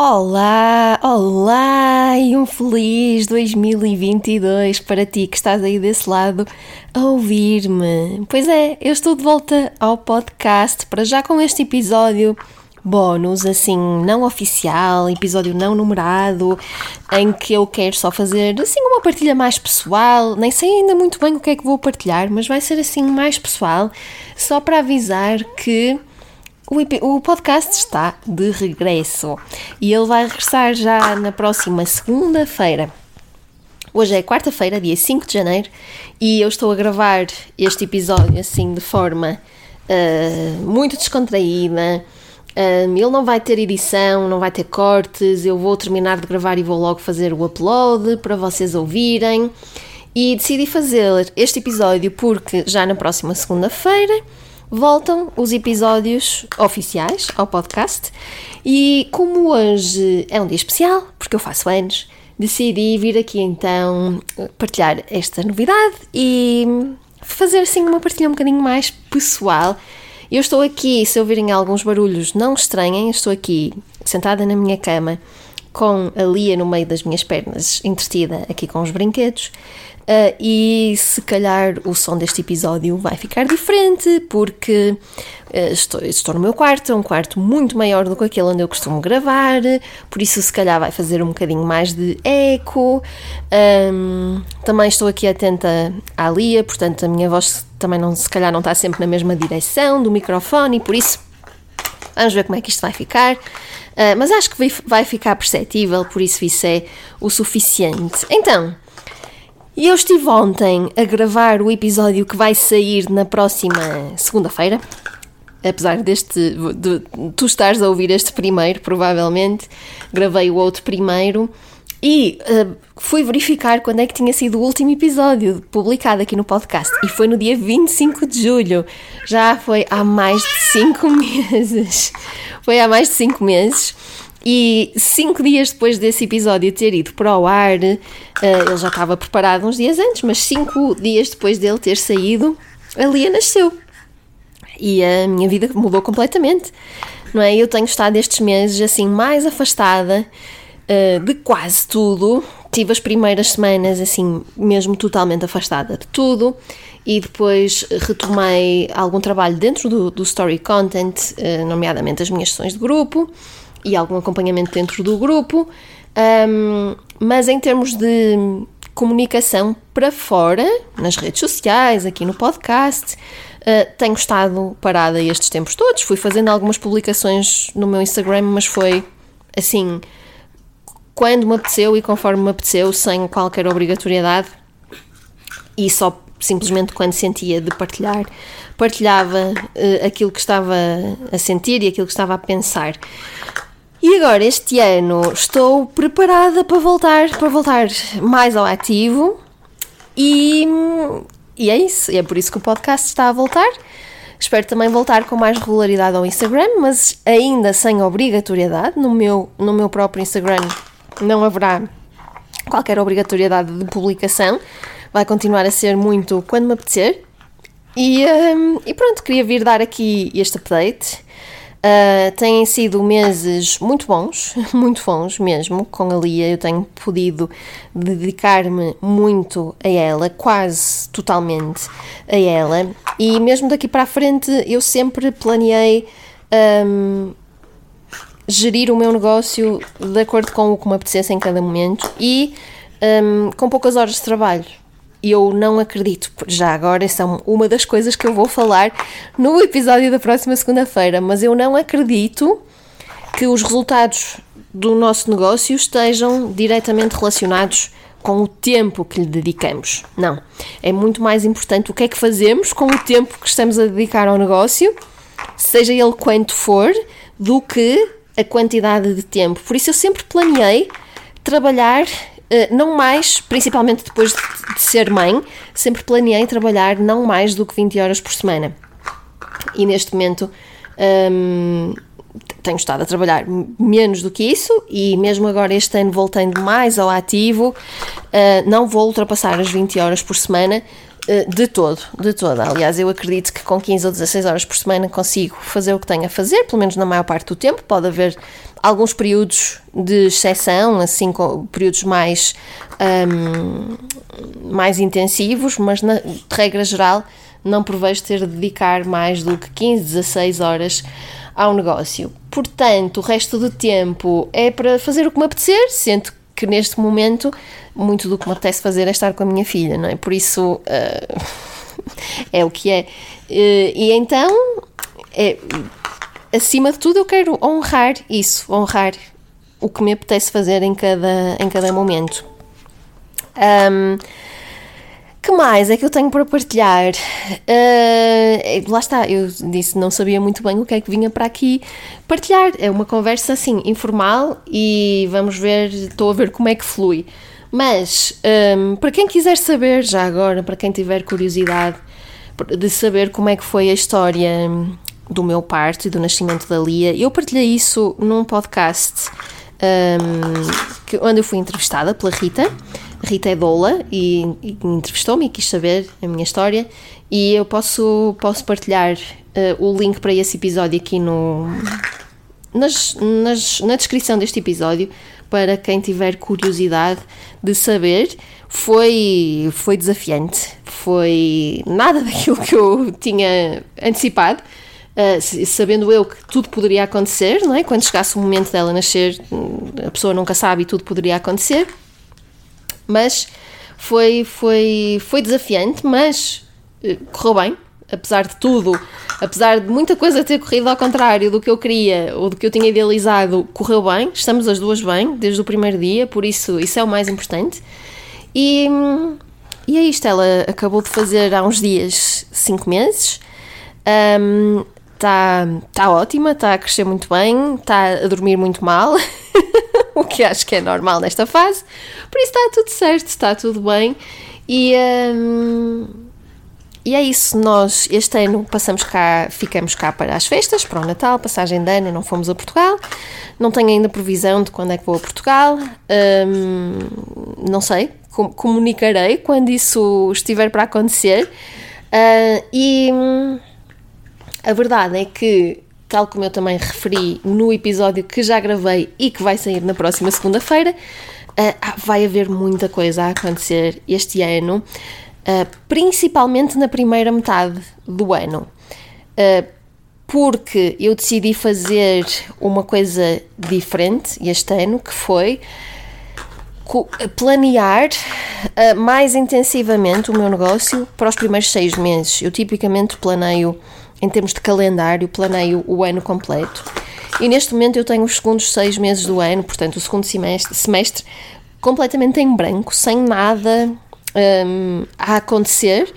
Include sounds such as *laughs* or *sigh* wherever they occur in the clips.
Olá, olá e um feliz 2022 para ti que estás aí desse lado a ouvir-me. Pois é, eu estou de volta ao podcast para já com este episódio bónus, assim, não oficial, episódio não numerado, em que eu quero só fazer assim uma partilha mais pessoal. Nem sei ainda muito bem o que é que vou partilhar, mas vai ser assim mais pessoal, só para avisar que o, podcast está de regresso e ele vai regressar já na próxima segunda-feira. Hoje é quarta-feira, dia 5 de janeiro, e eu estou a gravar este episódio assim de forma uh, muito descontraída. Um, ele não vai ter edição, não vai ter cortes. Eu vou terminar de gravar e vou logo fazer o upload para vocês ouvirem. E decidi fazer este episódio porque já na próxima segunda-feira voltam os episódios oficiais ao podcast. E como hoje é um dia especial, porque eu faço anos, decidi vir aqui então partilhar esta novidade e fazer assim uma partilha um bocadinho mais pessoal. Eu estou aqui, se ouvirem alguns barulhos, não estranhem, estou aqui sentada na minha cama com a Lia no meio das minhas pernas, entretida aqui com os brinquedos. Uh, e se calhar o som deste episódio vai ficar diferente porque uh, estou, estou no meu quarto, é um quarto muito maior do que aquele onde eu costumo gravar, por isso se calhar vai fazer um bocadinho mais de eco. Um, também estou aqui atenta à Lia, portanto a minha voz também não, se calhar não está sempre na mesma direção do microfone e por isso vamos ver como é que isto vai ficar. Uh, mas acho que vai, ficar perceptível, por isso isso é o suficiente. Então, e eu estive ontem a gravar o episódio que vai sair na próxima segunda-feira. Apesar deste. De, tu estares a ouvir este primeiro, provavelmente. Gravei o outro primeiro. E uh, fui verificar quando é que tinha sido o último episódio publicado aqui no podcast. E foi no dia 25 de julho. Já foi há mais de 5 *laughs* meses. Foi há mais de 5 meses. E cinco dias depois desse episódio ter ido para o ar, uh, ele já estava preparado uns dias antes, mas cinco dias depois dele ter saído, a Lia nasceu. E a minha vida mudou completamente, não é? Eu tenho estado estes meses assim mais afastada uh, de quase tudo. Tive as primeiras semanas assim mesmo totalmente afastada de tudo e depois retomei algum trabalho dentro do, do story content, uh, nomeadamente as minhas sessões de grupo e algum acompanhamento dentro do grupo, um, mas em termos de comunicação para fora, nas redes sociais, aqui no podcast, uh, tenho estado parada estes tempos todos. Fui fazendo algumas publicações no meu Instagram, mas foi assim, quando me apeteceu e conforme me apeteceu, sem qualquer obrigatoriedade e só simplesmente quando sentia de partilhar, partilhava uh, aquilo que estava a sentir e aquilo que estava a pensar. E agora, este ano, estou preparada para voltar, para voltar mais ao ativo e, e é isso. É por isso que o podcast está a voltar. Espero também voltar com mais regularidade ao Instagram, mas ainda sem obrigatoriedade. No meu, no meu próprio Instagram não haverá qualquer obrigatoriedade de publicação. Vai continuar a ser muito quando me apetecer. E, um, e pronto, queria vir dar aqui este update. Uh, têm sido meses muito bons, *laughs* muito bons mesmo, com a Lia. Eu tenho podido dedicar-me muito a ela, quase totalmente a ela. E mesmo daqui para a frente, eu sempre planeei um, gerir o meu negócio de acordo com o que me apetecesse em cada momento e um, com poucas horas de trabalho eu não acredito. Já agora, é uma das coisas que eu vou falar no episódio da próxima segunda-feira, mas eu não acredito que os resultados do nosso negócio estejam diretamente relacionados com o tempo que lhe dedicamos. Não. É muito mais importante o que é que fazemos com o tempo que estamos a dedicar ao negócio, seja ele quanto for, do que a quantidade de tempo. Por isso eu sempre planeei trabalhar não mais, principalmente depois de, ser mãe, sempre planeei trabalhar não mais do que 20 horas por semana. E neste momento um, tenho estado a trabalhar menos do que isso e mesmo agora este ano voltando mais ao ativo, uh, não vou ultrapassar as 20 horas por semana, Eh, de todo, de todo. Aliás, eu acredito que com 15 ou 16 horas por semana consigo fazer o que tenho a fazer, pelo menos na maior parte do tempo. Pode haver alguns períodos de exceção, assim, períodos mais, um, mais intensivos, mas na de regra geral não prevejo ter de dedicar mais do que 15, 16 horas ao negócio. Portanto, o resto do tempo é para fazer o que me apetecer, sendo que neste momento muito do que me apetece fazer é estar com a minha filha, não é? Por isso uh, *laughs* é o que é. Uh, e então, é, acima de tudo, eu quero honrar isso, honrar o que me apetece fazer em cada, em cada momento. Um, que mais é que eu tenho para partilhar? Uh, lá está, eu disse, não sabia muito bem o que é que vinha para aqui partilhar. É uma conversa assim, informal e vamos ver, estou a ver como é que flui. Mas, um, para quem quiser saber, já agora, para quem tiver curiosidade de saber como é que foi a história do meu parto e do nascimento da Lia, eu partilhei isso num podcast um, que, onde eu fui entrevistada pela Rita. Rita é doula e, e entrevistou-me e quis saber a minha história e eu posso, posso partilhar uh, o link para esse episódio aqui no, nas, nas, na descrição deste episódio para quem tiver curiosidade de saber. Foi, foi desafiante, foi nada *laughs* daquilo que eu tinha antecipado. Uh, sabendo eu que tudo poderia acontecer, não é? Quando chegasse o momento dela nascer, a pessoa nunca sabe e tudo poderia acontecer. Mas foi, foi, foi desafiante, mas uh, correu bem, apesar de tudo, apesar de muita coisa ter corrido ao contrário do que eu queria ou do que eu tinha idealizado, correu bem, estamos as duas bem desde o primeiro dia, por isso isso é o mais importante. E, e é isto, ela acabou de fazer há uns dias cinco meses. Um, Está tá ótima, está a crescer muito bem, está a dormir muito mal, *laughs* o que acho que é normal nesta fase. Por isso está tudo certo, está tudo bem. E, um, e é isso, nós este ano passamos cá, ficamos cá para as festas, para o Natal, passagem de ano, não fomos a Portugal. Não tenho ainda previsão de quando é que vou a Portugal. Um, não sei, com, comunicarei quando isso estiver para acontecer. Uh, e hum, a verdade é que, tal como eu também referi no episódio que já gravei e que vai sair na próxima segunda-feira, uh, vai haver muita coisa a acontecer este ano. Uh, principalmente na primeira metade do ano, uh, porque eu decidi fazer uma coisa diferente este ano, que foi planear uh, mais intensivamente o meu negócio para os primeiros seis meses. Eu tipicamente planeio, em termos de calendário, planeio o ano completo. E neste momento eu tenho os segundos seis meses do ano, portanto, o segundo semestre, semestre completamente em branco, sem nada um, a acontecer,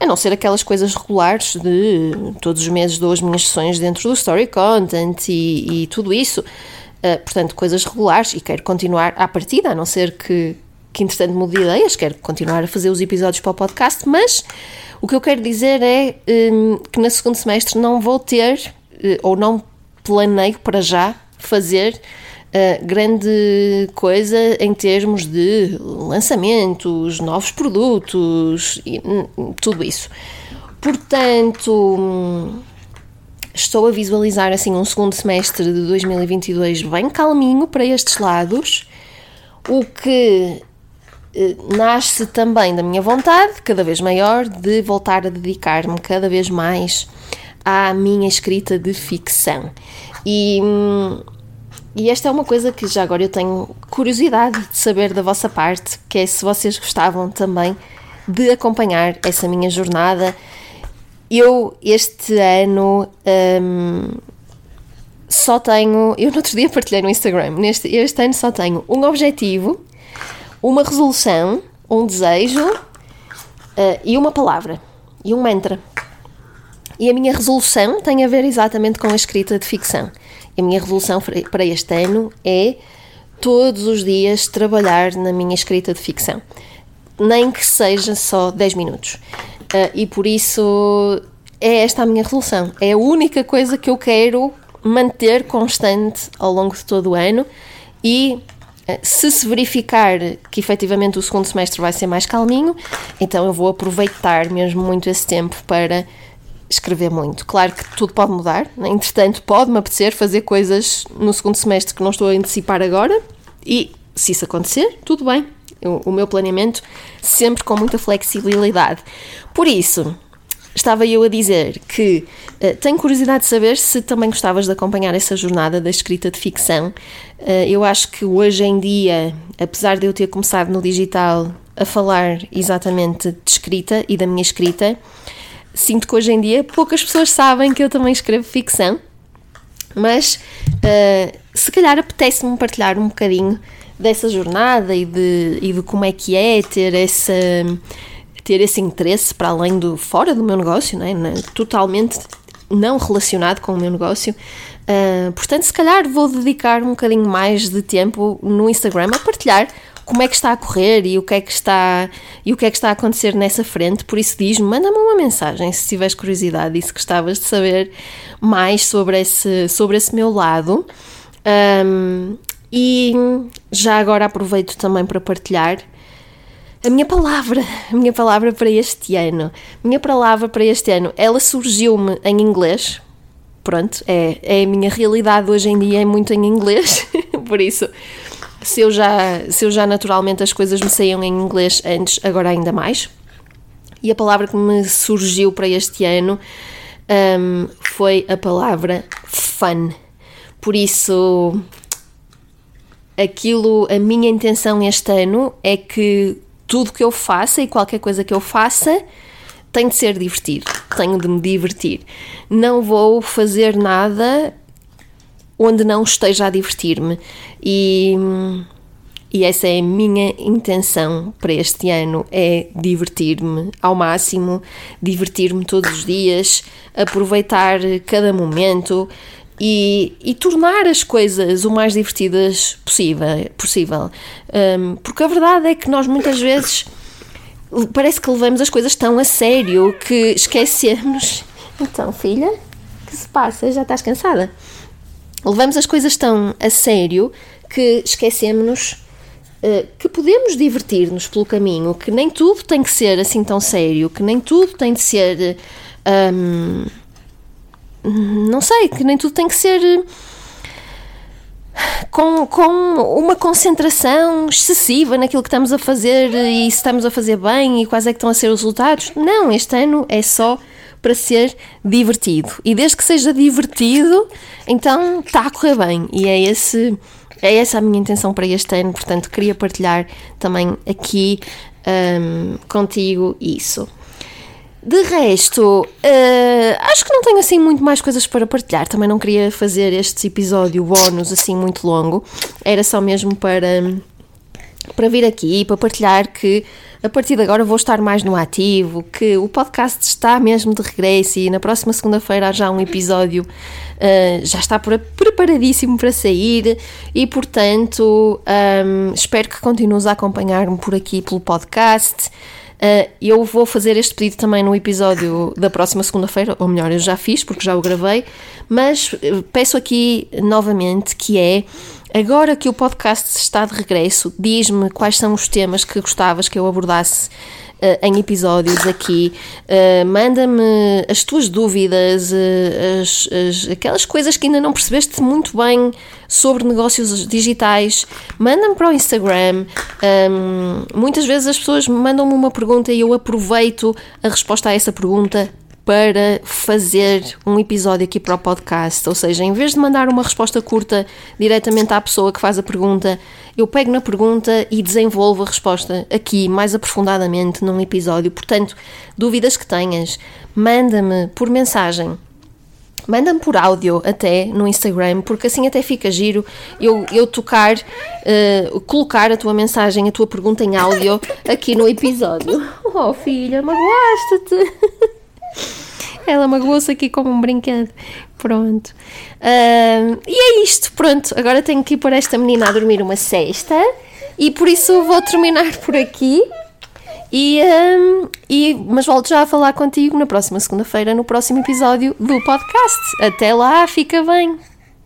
a não ser aquelas coisas regulares de todos os meses dou as minhas sessões dentro do Story Content e, e tudo isso. Uh, portanto, coisas regulares e quero continuar à partida, a não ser que, que entretanto mude de ideias, quero continuar a fazer os episódios para o podcast, mas o que eu quero dizer é um, que no segundo semestre não vou ter, uh, ou não planeio para já, fazer uh, grande coisa em termos de lançamentos, novos produtos, e, hum, tudo isso. Portanto, estou a visualizar assim um segundo semestre de 2022 bem calminho para estes lados, o que nasce também da minha vontade, cada vez maior, de voltar a dedicar-me cada vez mais à minha escrita de ficção. E hum, e esta é uma coisa que já agora eu tenho curiosidade de saber da vossa parte, que é se vocês gostavam também de acompanhar essa minha jornada. Eu, este ano, um, só tenho. Eu no outro dia partilhei no Instagram. Neste, este ano só tenho um objetivo, uma resolução, um desejo uh, e uma palavra. E um mantra. E a minha resolução tem a ver exatamente com a escrita de ficção. A minha resolução para este ano é todos os dias trabalhar na minha escrita de ficção, nem que seja só 10 minutos. Uh, e por isso é esta a minha resolução. É a única coisa que eu quero manter constante ao longo de todo o ano e se se verificar que efetivamente o segundo semestre vai ser mais calminho, então eu vou aproveitar mesmo muito esse tempo para escrever muito. Claro que tudo pode mudar, né? entretanto, pode-me apetecer fazer coisas no segundo semestre que não estou a antecipar agora, e se isso acontecer, tudo bem. O, o meu planeamento sempre com muita flexibilidade. Por isso, estava eu a dizer que uh, tenho curiosidade de saber se também gostavas de acompanhar essa jornada da escrita de ficção. Uh, eu acho que hoje em dia, apesar de eu ter começado no digital a falar exatamente de escrita e da minha escrita, sinto que hoje em dia poucas pessoas sabem que eu também escrevo ficção. Mas uh, se calhar apetece-me partilhar um bocadinho dessa jornada e de, e de como é que é ter essa ter esse interesse para além do fora do meu negócio, não é? totalmente não relacionado com o meu negócio. Uh, portanto, se calhar vou dedicar um bocadinho mais de tempo no Instagram a partilhar como é que está a correr e o que é que está e o que é que está a acontecer nessa frente. Por isso diz-me, manda-me uma mensagem se tiveres curiosidade e se gostavas de saber mais sobre esse, sobre esse meu lado. Um, e já agora aproveito também para partilhar a minha palavra, a minha palavra para este ano. Minha palavra para este ano, ela surgiu-me em inglês. Pronto, é, é a minha realidade hoje em dia, é muito em inglês. *laughs* Por isso, se eu, já, se eu já naturalmente as coisas me saíam em inglês antes, agora ainda mais. E a palavra que me surgiu para este ano um, foi a palavra fun. Por isso, aquilo, a minha intenção este ano é que tudo que eu faça e qualquer coisa que eu faça tem de ser divertido, tenho de me divertir. Não vou fazer nada onde não esteja a divertir-me. E, e essa é a minha intenção para este ano: é divertir-me ao máximo, divertir-me todos os dias, aproveitar cada momento e, e, tornar as coisas o mais divertidas possível. possível. Um, porque a verdade é que nós muitas vezes parece que levamos as coisas tão a sério que esquecemos. Então, filha, que se passa? Já estás cansada? Levamos as coisas tão a sério que esquecemos uh, que podemos divertir-nos pelo caminho, que nem tudo tem que ser assim tão sério, que nem tudo tem de ser. Um, não sei, que nem tudo tem que ser eh, com, com uma concentração excessiva naquilo que estamos a fazer e se estamos a fazer bem e quais é que estão a ser os resultados. Não, este ano é só para ser divertido. E desde que seja divertido, então está a correr bem. E é esse é essa a minha intenção para este ano, portanto, queria partilhar também aqui um, contigo isso. De resto, uh, acho que não tenho assim muito mais coisas para partilhar. Também não queria fazer este episódio bónus assim muito longo. Era só mesmo para, para vir aqui para partilhar que a partir de agora vou estar mais no ativo, que o podcast está mesmo de regresso e na próxima segunda-feira há já um episódio uh, já está preparadíssimo para sair e portanto um, espero que continues a acompanhar-me por aqui pelo podcast. Uh, eu vou fazer este pedido também no episódio da próxima segunda-feira, ou melhor, eu já fiz porque já o gravei, mas eh, peço aqui novamente que é agora que o podcast está de regresso, diz-me quais são os temas que gostavas que eu abordasse em episódios aqui. Uh, Manda-me as tuas dúvidas, uh, as, as, aquelas coisas que ainda não percebeste muito bem sobre negócios digitais. Manda-me para o Instagram. Um, muitas vezes as pessoas mandam-me uma pergunta e eu aproveito a resposta a essa pergunta para fazer um episódio aqui para o podcast. Ou seja, em vez de mandar uma resposta curta diretamente à pessoa que faz a pergunta, eu pego na pergunta e desenvolvo a resposta aqui mais aprofundadamente num episódio. Portanto, dúvidas que tenhas, manda-me por mensagem. Manda-me por áudio até no Instagram, porque assim até fica giro eu, eu tocar, uh, colocar a tua mensagem, a tua pergunta em áudio aqui no episódio. *laughs* Oh filha, magoaste-te! *laughs* Ela magoou-se aqui como um brinquedo. Pronto. Uh, e é isto, pronto. Agora tenho que ir para esta menina a dormir uma cesta e por isso vou terminar por aqui. E, um, e, mas volto já a falar contigo na próxima segunda-feira, no próximo episódio do podcast. Até lá, fica bem!